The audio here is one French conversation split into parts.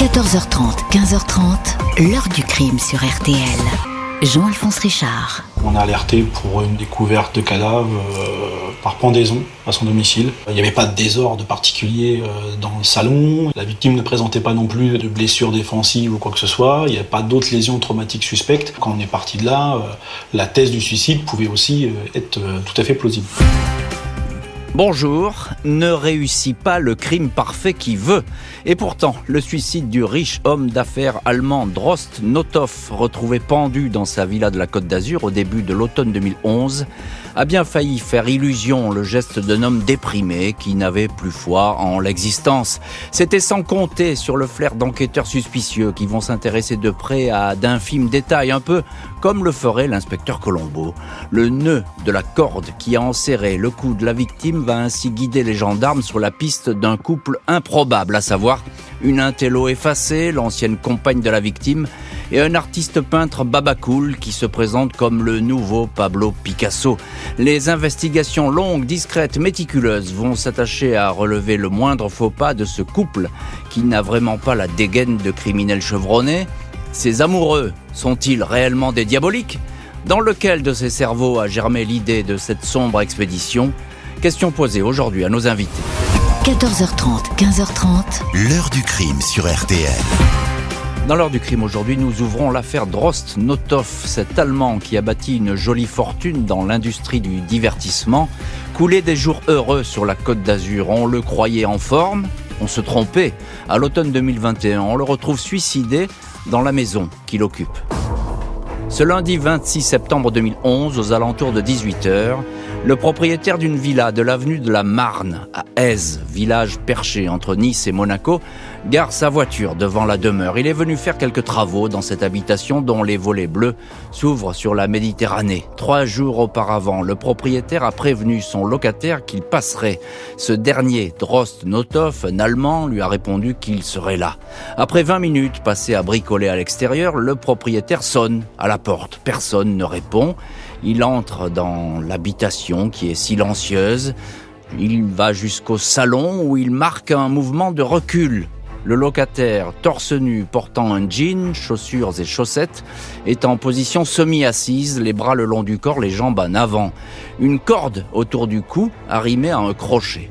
14h30, 15h30, l'heure du crime sur RTL. Jean-Alphonse Richard. On a alerté pour une découverte de cadavre euh, par pendaison à son domicile. Il n'y avait pas de désordre particulier euh, dans le salon. La victime ne présentait pas non plus de blessures défensives ou quoi que ce soit. Il n'y avait pas d'autres lésions traumatiques suspectes. Quand on est parti de là, euh, la thèse du suicide pouvait aussi être tout à fait plausible. Bonjour, ne réussit pas le crime parfait qui veut. Et pourtant, le suicide du riche homme d'affaires allemand Drost Notov, retrouvé pendu dans sa villa de la Côte d'Azur au début de l'automne 2011, a bien failli faire illusion le geste d'un homme déprimé qui n'avait plus foi en l'existence. C'était sans compter sur le flair d'enquêteurs suspicieux qui vont s'intéresser de près à d'infimes détails, un peu comme le ferait l'inspecteur Colombo. Le nœud de la corde qui a enserré le cou de la victime va ainsi guider les gendarmes sur la piste d'un couple improbable, à savoir une intello effacée, l'ancienne compagne de la victime, et un artiste peintre babacool qui se présente comme le nouveau Pablo Picasso. Les investigations longues, discrètes, méticuleuses vont s'attacher à relever le moindre faux pas de ce couple qui n'a vraiment pas la dégaine de criminels chevronnés. Ces amoureux sont-ils réellement des diaboliques Dans lequel de ces cerveaux a germé l'idée de cette sombre expédition Question posée aujourd'hui à nos invités. 14h30, 15h30. L'heure du crime sur RTL. Dans l'heure du crime aujourd'hui, nous ouvrons l'affaire Drost Notov, cet Allemand qui a bâti une jolie fortune dans l'industrie du divertissement, coulé des jours heureux sur la côte d'Azur. On le croyait en forme, on se trompait. À l'automne 2021, on le retrouve suicidé dans la maison qu'il occupe. Ce lundi 26 septembre 2011, aux alentours de 18h, le propriétaire d'une villa de l'avenue de la Marne, à Aise, village perché entre Nice et Monaco, gare sa voiture devant la demeure. Il est venu faire quelques travaux dans cette habitation dont les volets bleus s'ouvrent sur la Méditerranée. Trois jours auparavant, le propriétaire a prévenu son locataire qu'il passerait. Ce dernier, Drost Notov, un Allemand, lui a répondu qu'il serait là. Après 20 minutes passées à bricoler à l'extérieur, le propriétaire sonne à la porte. Personne ne répond. Il entre dans l'habitation qui est silencieuse. Il va jusqu'au salon où il marque un mouvement de recul. Le locataire, torse nu, portant un jean, chaussures et chaussettes, est en position semi-assise, les bras le long du corps, les jambes en avant. Une corde autour du cou, arrimée à un crochet.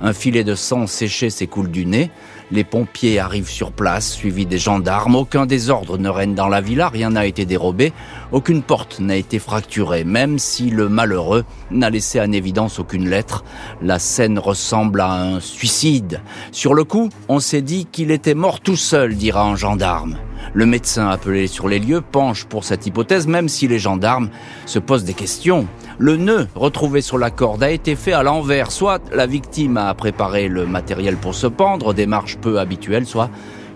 Un filet de sang séché s'écoule du nez. Les pompiers arrivent sur place, suivis des gendarmes. Aucun désordre ne règne dans la villa, rien n'a été dérobé, aucune porte n'a été fracturée, même si le malheureux n'a laissé en évidence aucune lettre. La scène ressemble à un suicide. Sur le coup, on s'est dit qu'il était mort tout seul, dira un gendarme. Le médecin appelé sur les lieux penche pour cette hypothèse, même si les gendarmes se posent des questions. Le nœud retrouvé sur la corde a été fait à l'envers. Soit la victime a préparé le matériel pour se pendre, démarche peu habituelle, soit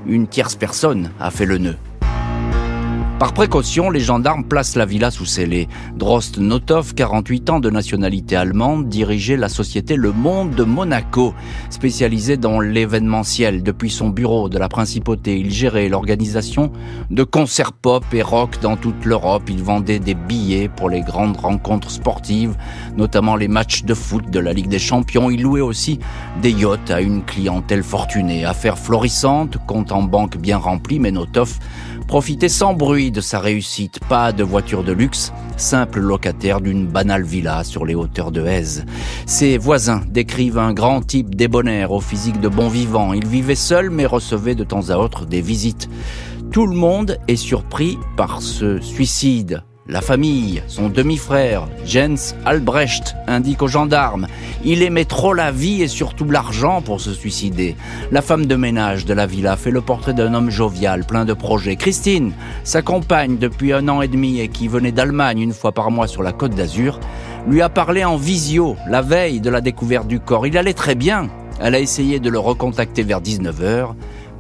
une tierce personne a fait le nœud. Par précaution, les gendarmes placent la villa sous scellé. Drost Notov, 48 ans de nationalité allemande, dirigeait la société Le Monde de Monaco, spécialisée dans l'événementiel. Depuis son bureau de la principauté, il gérait l'organisation de concerts pop et rock dans toute l'Europe. Il vendait des billets pour les grandes rencontres sportives, notamment les matchs de foot de la Ligue des Champions. Il louait aussi des yachts à une clientèle fortunée. Affaire florissante, compte en banque bien rempli, mais Notov profitait sans bruit de sa réussite, pas de voiture de luxe, simple locataire d'une banale villa sur les hauteurs de Aise. Ses voisins décrivent un grand type débonnaire au physique de bon vivant. Il vivait seul mais recevait de temps à autre des visites. Tout le monde est surpris par ce suicide la famille, son demi-frère, Jens Albrecht, indique aux gendarmes. Il aimait trop la vie et surtout l'argent pour se suicider. La femme de ménage de la villa fait le portrait d'un homme jovial, plein de projets. Christine, sa compagne depuis un an et demi et qui venait d'Allemagne une fois par mois sur la côte d'Azur, lui a parlé en visio la veille de la découverte du corps. Il allait très bien. Elle a essayé de le recontacter vers 19h,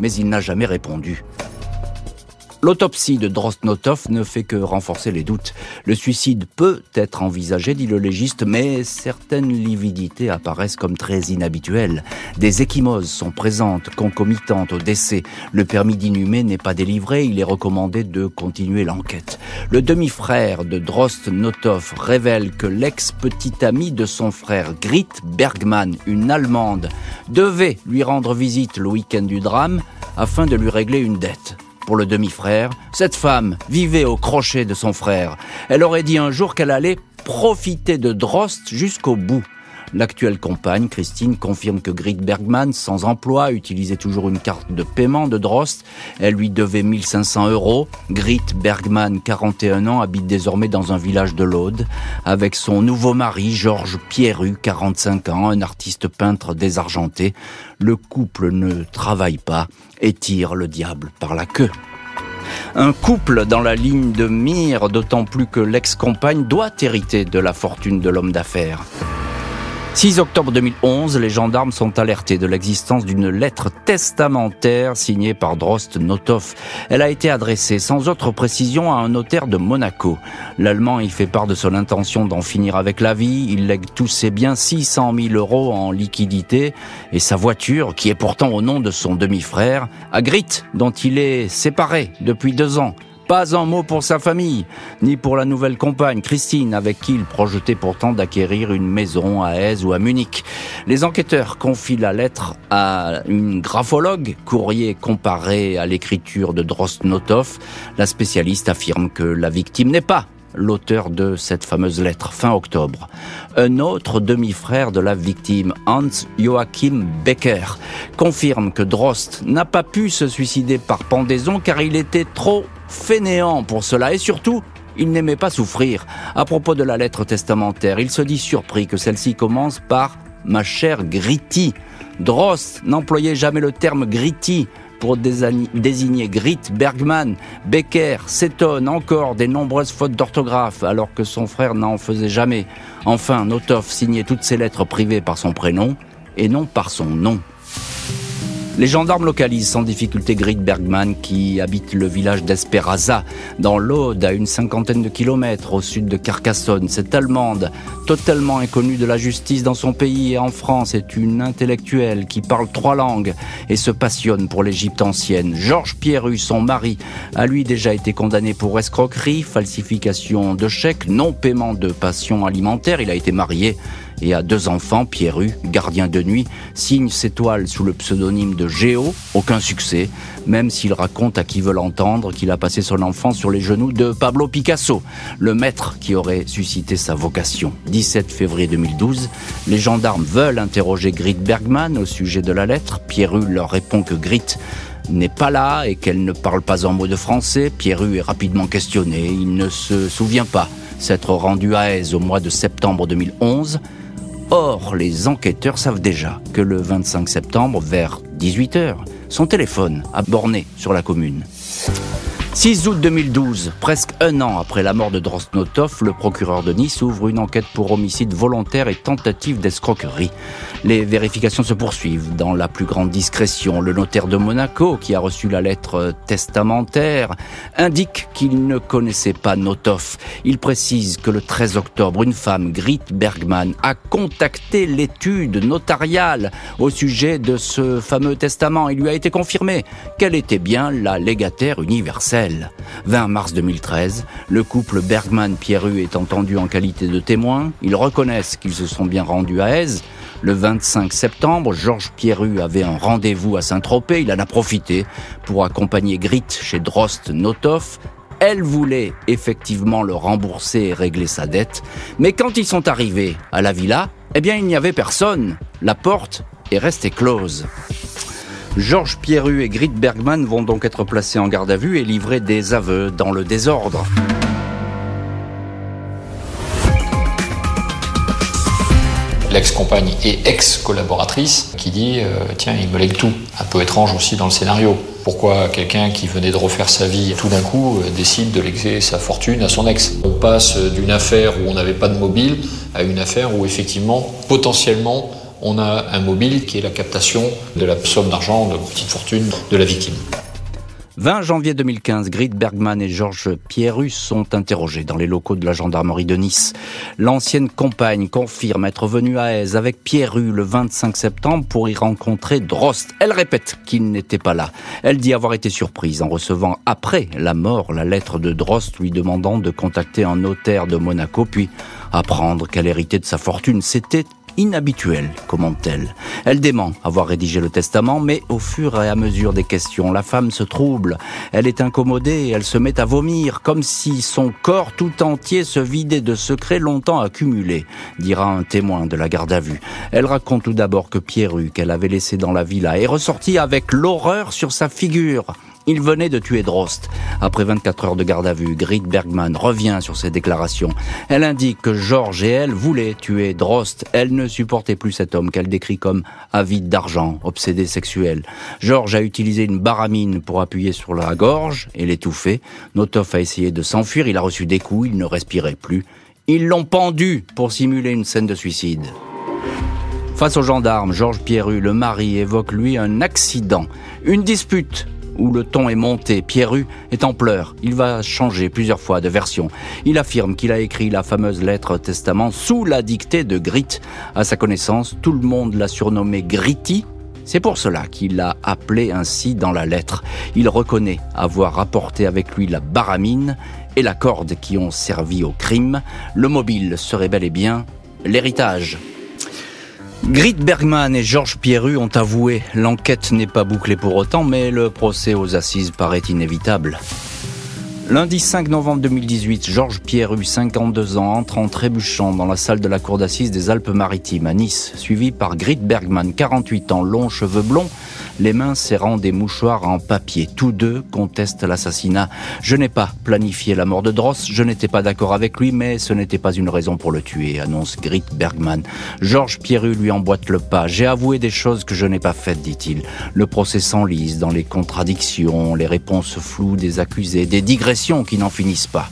mais il n'a jamais répondu. L'autopsie de Drostnotov ne fait que renforcer les doutes. Le suicide peut être envisagé, dit le légiste, mais certaines lividités apparaissent comme très inhabituelles. Des échymoses sont présentes, concomitantes au décès. Le permis d'inhumer n'est pas délivré, il est recommandé de continuer l'enquête. Le demi-frère de Drostnotov révèle que l'ex-petite amie de son frère Grit Bergman, une Allemande, devait lui rendre visite le week-end du drame, afin de lui régler une dette. Pour le demi-frère, cette femme vivait au crochet de son frère. Elle aurait dit un jour qu'elle allait profiter de Drost jusqu'au bout. L'actuelle compagne, Christine, confirme que Grit Bergman, sans emploi, utilisait toujours une carte de paiement de Drost. Elle lui devait 1500 euros. Grit Bergman, 41 ans, habite désormais dans un village de l'Aude avec son nouveau mari, Georges Pierru, 45 ans, un artiste peintre désargenté. Le couple ne travaille pas et tire le diable par la queue. Un couple dans la ligne de mire, d'autant plus que l'ex-compagne doit hériter de la fortune de l'homme d'affaires. 6 octobre 2011, les gendarmes sont alertés de l'existence d'une lettre testamentaire signée par Drost Notov. Elle a été adressée sans autre précision à un notaire de Monaco. L'Allemand y fait part de son intention d'en finir avec la vie. Il lègue tous ses biens, 600 000 euros en liquidité, et sa voiture, qui est pourtant au nom de son demi-frère, à Grit, dont il est séparé depuis deux ans. Pas un mot pour sa famille, ni pour la nouvelle compagne, Christine, avec qui il projetait pourtant d'acquérir une maison à Aise ou à Munich. Les enquêteurs confient la lettre à une graphologue, courrier comparé à l'écriture de Drostnotov. La spécialiste affirme que la victime n'est pas l'auteur de cette fameuse lettre, fin octobre. Un autre demi-frère de la victime, Hans Joachim Becker, confirme que Drost n'a pas pu se suicider par pendaison car il était trop fainéant pour cela et surtout, il n'aimait pas souffrir. À propos de la lettre testamentaire, il se dit surpris que celle-ci commence par ma chère Gritty. Drost n'employait jamais le terme Gritty pour Grit, Bergman, Becker, s'étonne encore des nombreuses fautes d'orthographe alors que son frère n'en faisait jamais. Enfin, Notov signait toutes ses lettres privées par son prénom et non par son nom. Les gendarmes localisent sans difficulté Grit Bergman qui habite le village d'Esperaza, dans l'Aude, à une cinquantaine de kilomètres au sud de Carcassonne. Cette Allemande, totalement inconnue de la justice dans son pays et en France, est une intellectuelle qui parle trois langues et se passionne pour l'Égypte ancienne. Georges Pierru, son mari, a lui déjà été condamné pour escroquerie, falsification de chèques, non-paiement de passion alimentaire. Il a été marié et a deux enfants, Pierru, gardien de nuit, signe ses toiles sous le pseudonyme de Géo, aucun succès, même s'il raconte à qui veut l'entendre qu'il a passé son enfance sur les genoux de Pablo Picasso, le maître qui aurait suscité sa vocation. 17 février 2012, les gendarmes veulent interroger Grit Bergman au sujet de la lettre. Pierru leur répond que Grit n'est pas là et qu'elle ne parle pas un mot de français. Pierru est rapidement questionné. Il ne se souvient pas s'être rendu à Aise au mois de septembre 2011. Or, les enquêteurs savent déjà que le 25 septembre, vers 18h, son téléphone a borné sur la commune. 6 août 2012, presque un an après la mort de Drosnotov, le procureur de Nice ouvre une enquête pour homicide volontaire et tentative d'escroquerie. Les vérifications se poursuivent dans la plus grande discrétion. Le notaire de Monaco, qui a reçu la lettre testamentaire, indique qu'il ne connaissait pas Notov. Il précise que le 13 octobre, une femme, Grit Bergman, a contacté l'étude notariale au sujet de ce fameux testament. Il lui a été confirmé qu'elle était bien la légataire universelle. 20 mars 2013, le couple Bergman-Pierru est entendu en qualité de témoin. Ils reconnaissent qu'ils se sont bien rendus à Aise. Le 25 septembre, Georges Pierru avait un rendez-vous à Saint-Tropez. Il en a profité pour accompagner Grit chez Drost Notov. Elle voulait effectivement le rembourser et régler sa dette. Mais quand ils sont arrivés à la villa, eh bien, il n'y avait personne. La porte est restée close. Georges Pierru et Grit Bergman vont donc être placés en garde à vue et livrer des aveux dans le désordre. L'ex-compagne et ex-collaboratrice qui dit euh, Tiens, il me lègue tout. Un peu étrange aussi dans le scénario. Pourquoi quelqu'un qui venait de refaire sa vie tout d'un coup euh, décide de léguer sa fortune à son ex? On passe d'une affaire où on n'avait pas de mobile à une affaire où effectivement, potentiellement, on a un mobile qui est la captation de la somme d'argent de petite fortune de la victime. 20 janvier 2015, Grit Bergman et Georges Pierrus sont interrogés dans les locaux de la gendarmerie de Nice. L'ancienne compagne confirme être venue à Aise avec Pierru le 25 septembre pour y rencontrer Drost. Elle répète qu'il n'était pas là. Elle dit avoir été surprise en recevant après la mort la lettre de Drost lui demandant de contacter un notaire de Monaco puis apprendre qu'elle héritait de sa fortune. C'était inhabituel, commente-t-elle. Elle dément avoir rédigé le testament, mais au fur et à mesure des questions, la femme se trouble. Elle est incommodée, elle se met à vomir, comme si son corps tout entier se vidait de secrets longtemps accumulés, dira un témoin de la garde à vue. Elle raconte tout d'abord que Pierru, qu'elle avait laissé dans la villa, est ressorti avec l'horreur sur sa figure. Il venait de tuer Drost. Après 24 heures de garde à vue, Grit Bergman revient sur ses déclarations. Elle indique que Georges et elle voulaient tuer Drost. Elle ne supportait plus cet homme qu'elle décrit comme avide d'argent, obsédé sexuel. Georges a utilisé une baramine pour appuyer sur la gorge et l'étouffer. Notov a essayé de s'enfuir, il a reçu des coups, il ne respirait plus. Ils l'ont pendu pour simuler une scène de suicide. Face aux gendarmes, Georges Pierru, le mari, évoque lui un accident, une dispute où le ton est monté. Pierru est en pleurs. Il va changer plusieurs fois de version. Il affirme qu'il a écrit la fameuse lettre testament sous la dictée de Grit. À sa connaissance, tout le monde l'a surnommé Gritty. C'est pour cela qu'il l'a appelé ainsi dans la lettre. Il reconnaît avoir rapporté avec lui la baramine et la corde qui ont servi au crime. Le mobile serait bel et bien l'héritage. Grit Bergman et Georges Pierru ont avoué. L'enquête n'est pas bouclée pour autant, mais le procès aux assises paraît inévitable. Lundi 5 novembre 2018, Georges Pierru, 52 ans, entre en trébuchant dans la salle de la cour d'assises des Alpes-Maritimes à Nice, suivi par Grit Bergman, 48 ans, longs cheveux blonds, les mains serrant des mouchoirs en papier. Tous deux contestent l'assassinat. Je n'ai pas planifié la mort de Dross, je n'étais pas d'accord avec lui, mais ce n'était pas une raison pour le tuer, annonce Grit Bergman. Georges Pierru lui emboîte le pas. J'ai avoué des choses que je n'ai pas faites, dit-il. Le procès s'enlise dans les contradictions, les réponses floues des accusés, des digressions qui n'en finissent pas.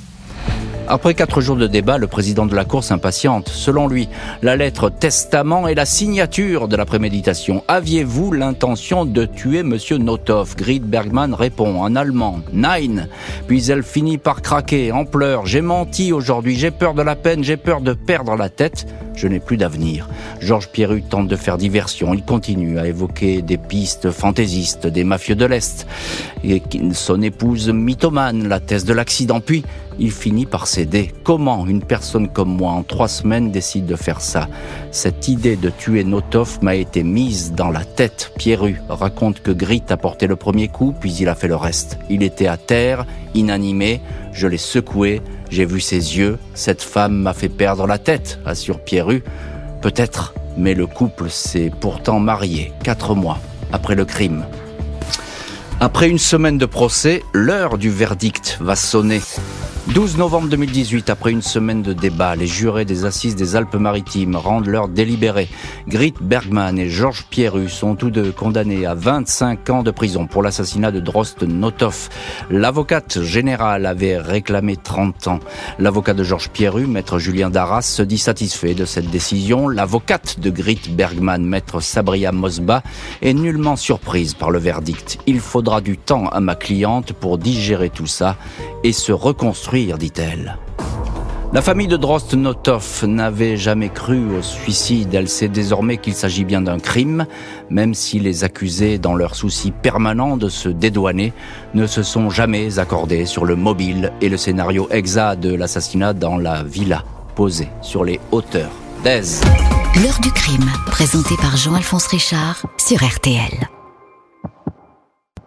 Après quatre jours de débat, le président de la Cour s'impatiente. Selon lui, la lettre testament est la signature de la préméditation. Aviez-vous l'intention de tuer Monsieur Notov Grit Bergman répond en allemand, Nein. Puis elle finit par craquer, en pleurs. J'ai menti aujourd'hui, j'ai peur de la peine, j'ai peur de perdre la tête. Je n'ai plus d'avenir. Georges Pierru tente de faire diversion. Il continue à évoquer des pistes fantaisistes, des mafieux de l'Est, et son épouse mythomane, la thèse de l'accident. Puis, il finit par céder. Comment une personne comme moi en trois semaines décide de faire ça? Cette idée de tuer Notov m'a été mise dans la tête. Pierru raconte que Grit a porté le premier coup, puis il a fait le reste. Il était à terre, inanimé, je l'ai secoué, j'ai vu ses yeux, cette femme m'a fait perdre la tête, assure Pierru. Peut-être, mais le couple s'est pourtant marié quatre mois après le crime. Après une semaine de procès, l'heure du verdict va sonner. 12 novembre 2018, après une semaine de débat, les jurés des assises des Alpes-Maritimes rendent leur délibéré. Grit Bergman et Georges Pierru sont tous deux condamnés à 25 ans de prison pour l'assassinat de Drost Notov. L'avocate générale avait réclamé 30 ans. L'avocat de Georges Pierru, maître Julien Darras, se dit satisfait de cette décision. L'avocate de Grit Bergman, maître Sabria Mosba, est nullement surprise par le verdict. Il faudra du temps à ma cliente pour digérer tout ça et se reconstruire, dit-elle. La famille de Drost Notov n'avait jamais cru au suicide. Elle sait désormais qu'il s'agit bien d'un crime, même si les accusés, dans leur souci permanent de se dédouaner, ne se sont jamais accordés sur le mobile et le scénario exact de l'assassinat dans la villa posée sur les hauteurs d'Aise. L'heure du crime, présenté par Jean-Alphonse Richard sur RTL.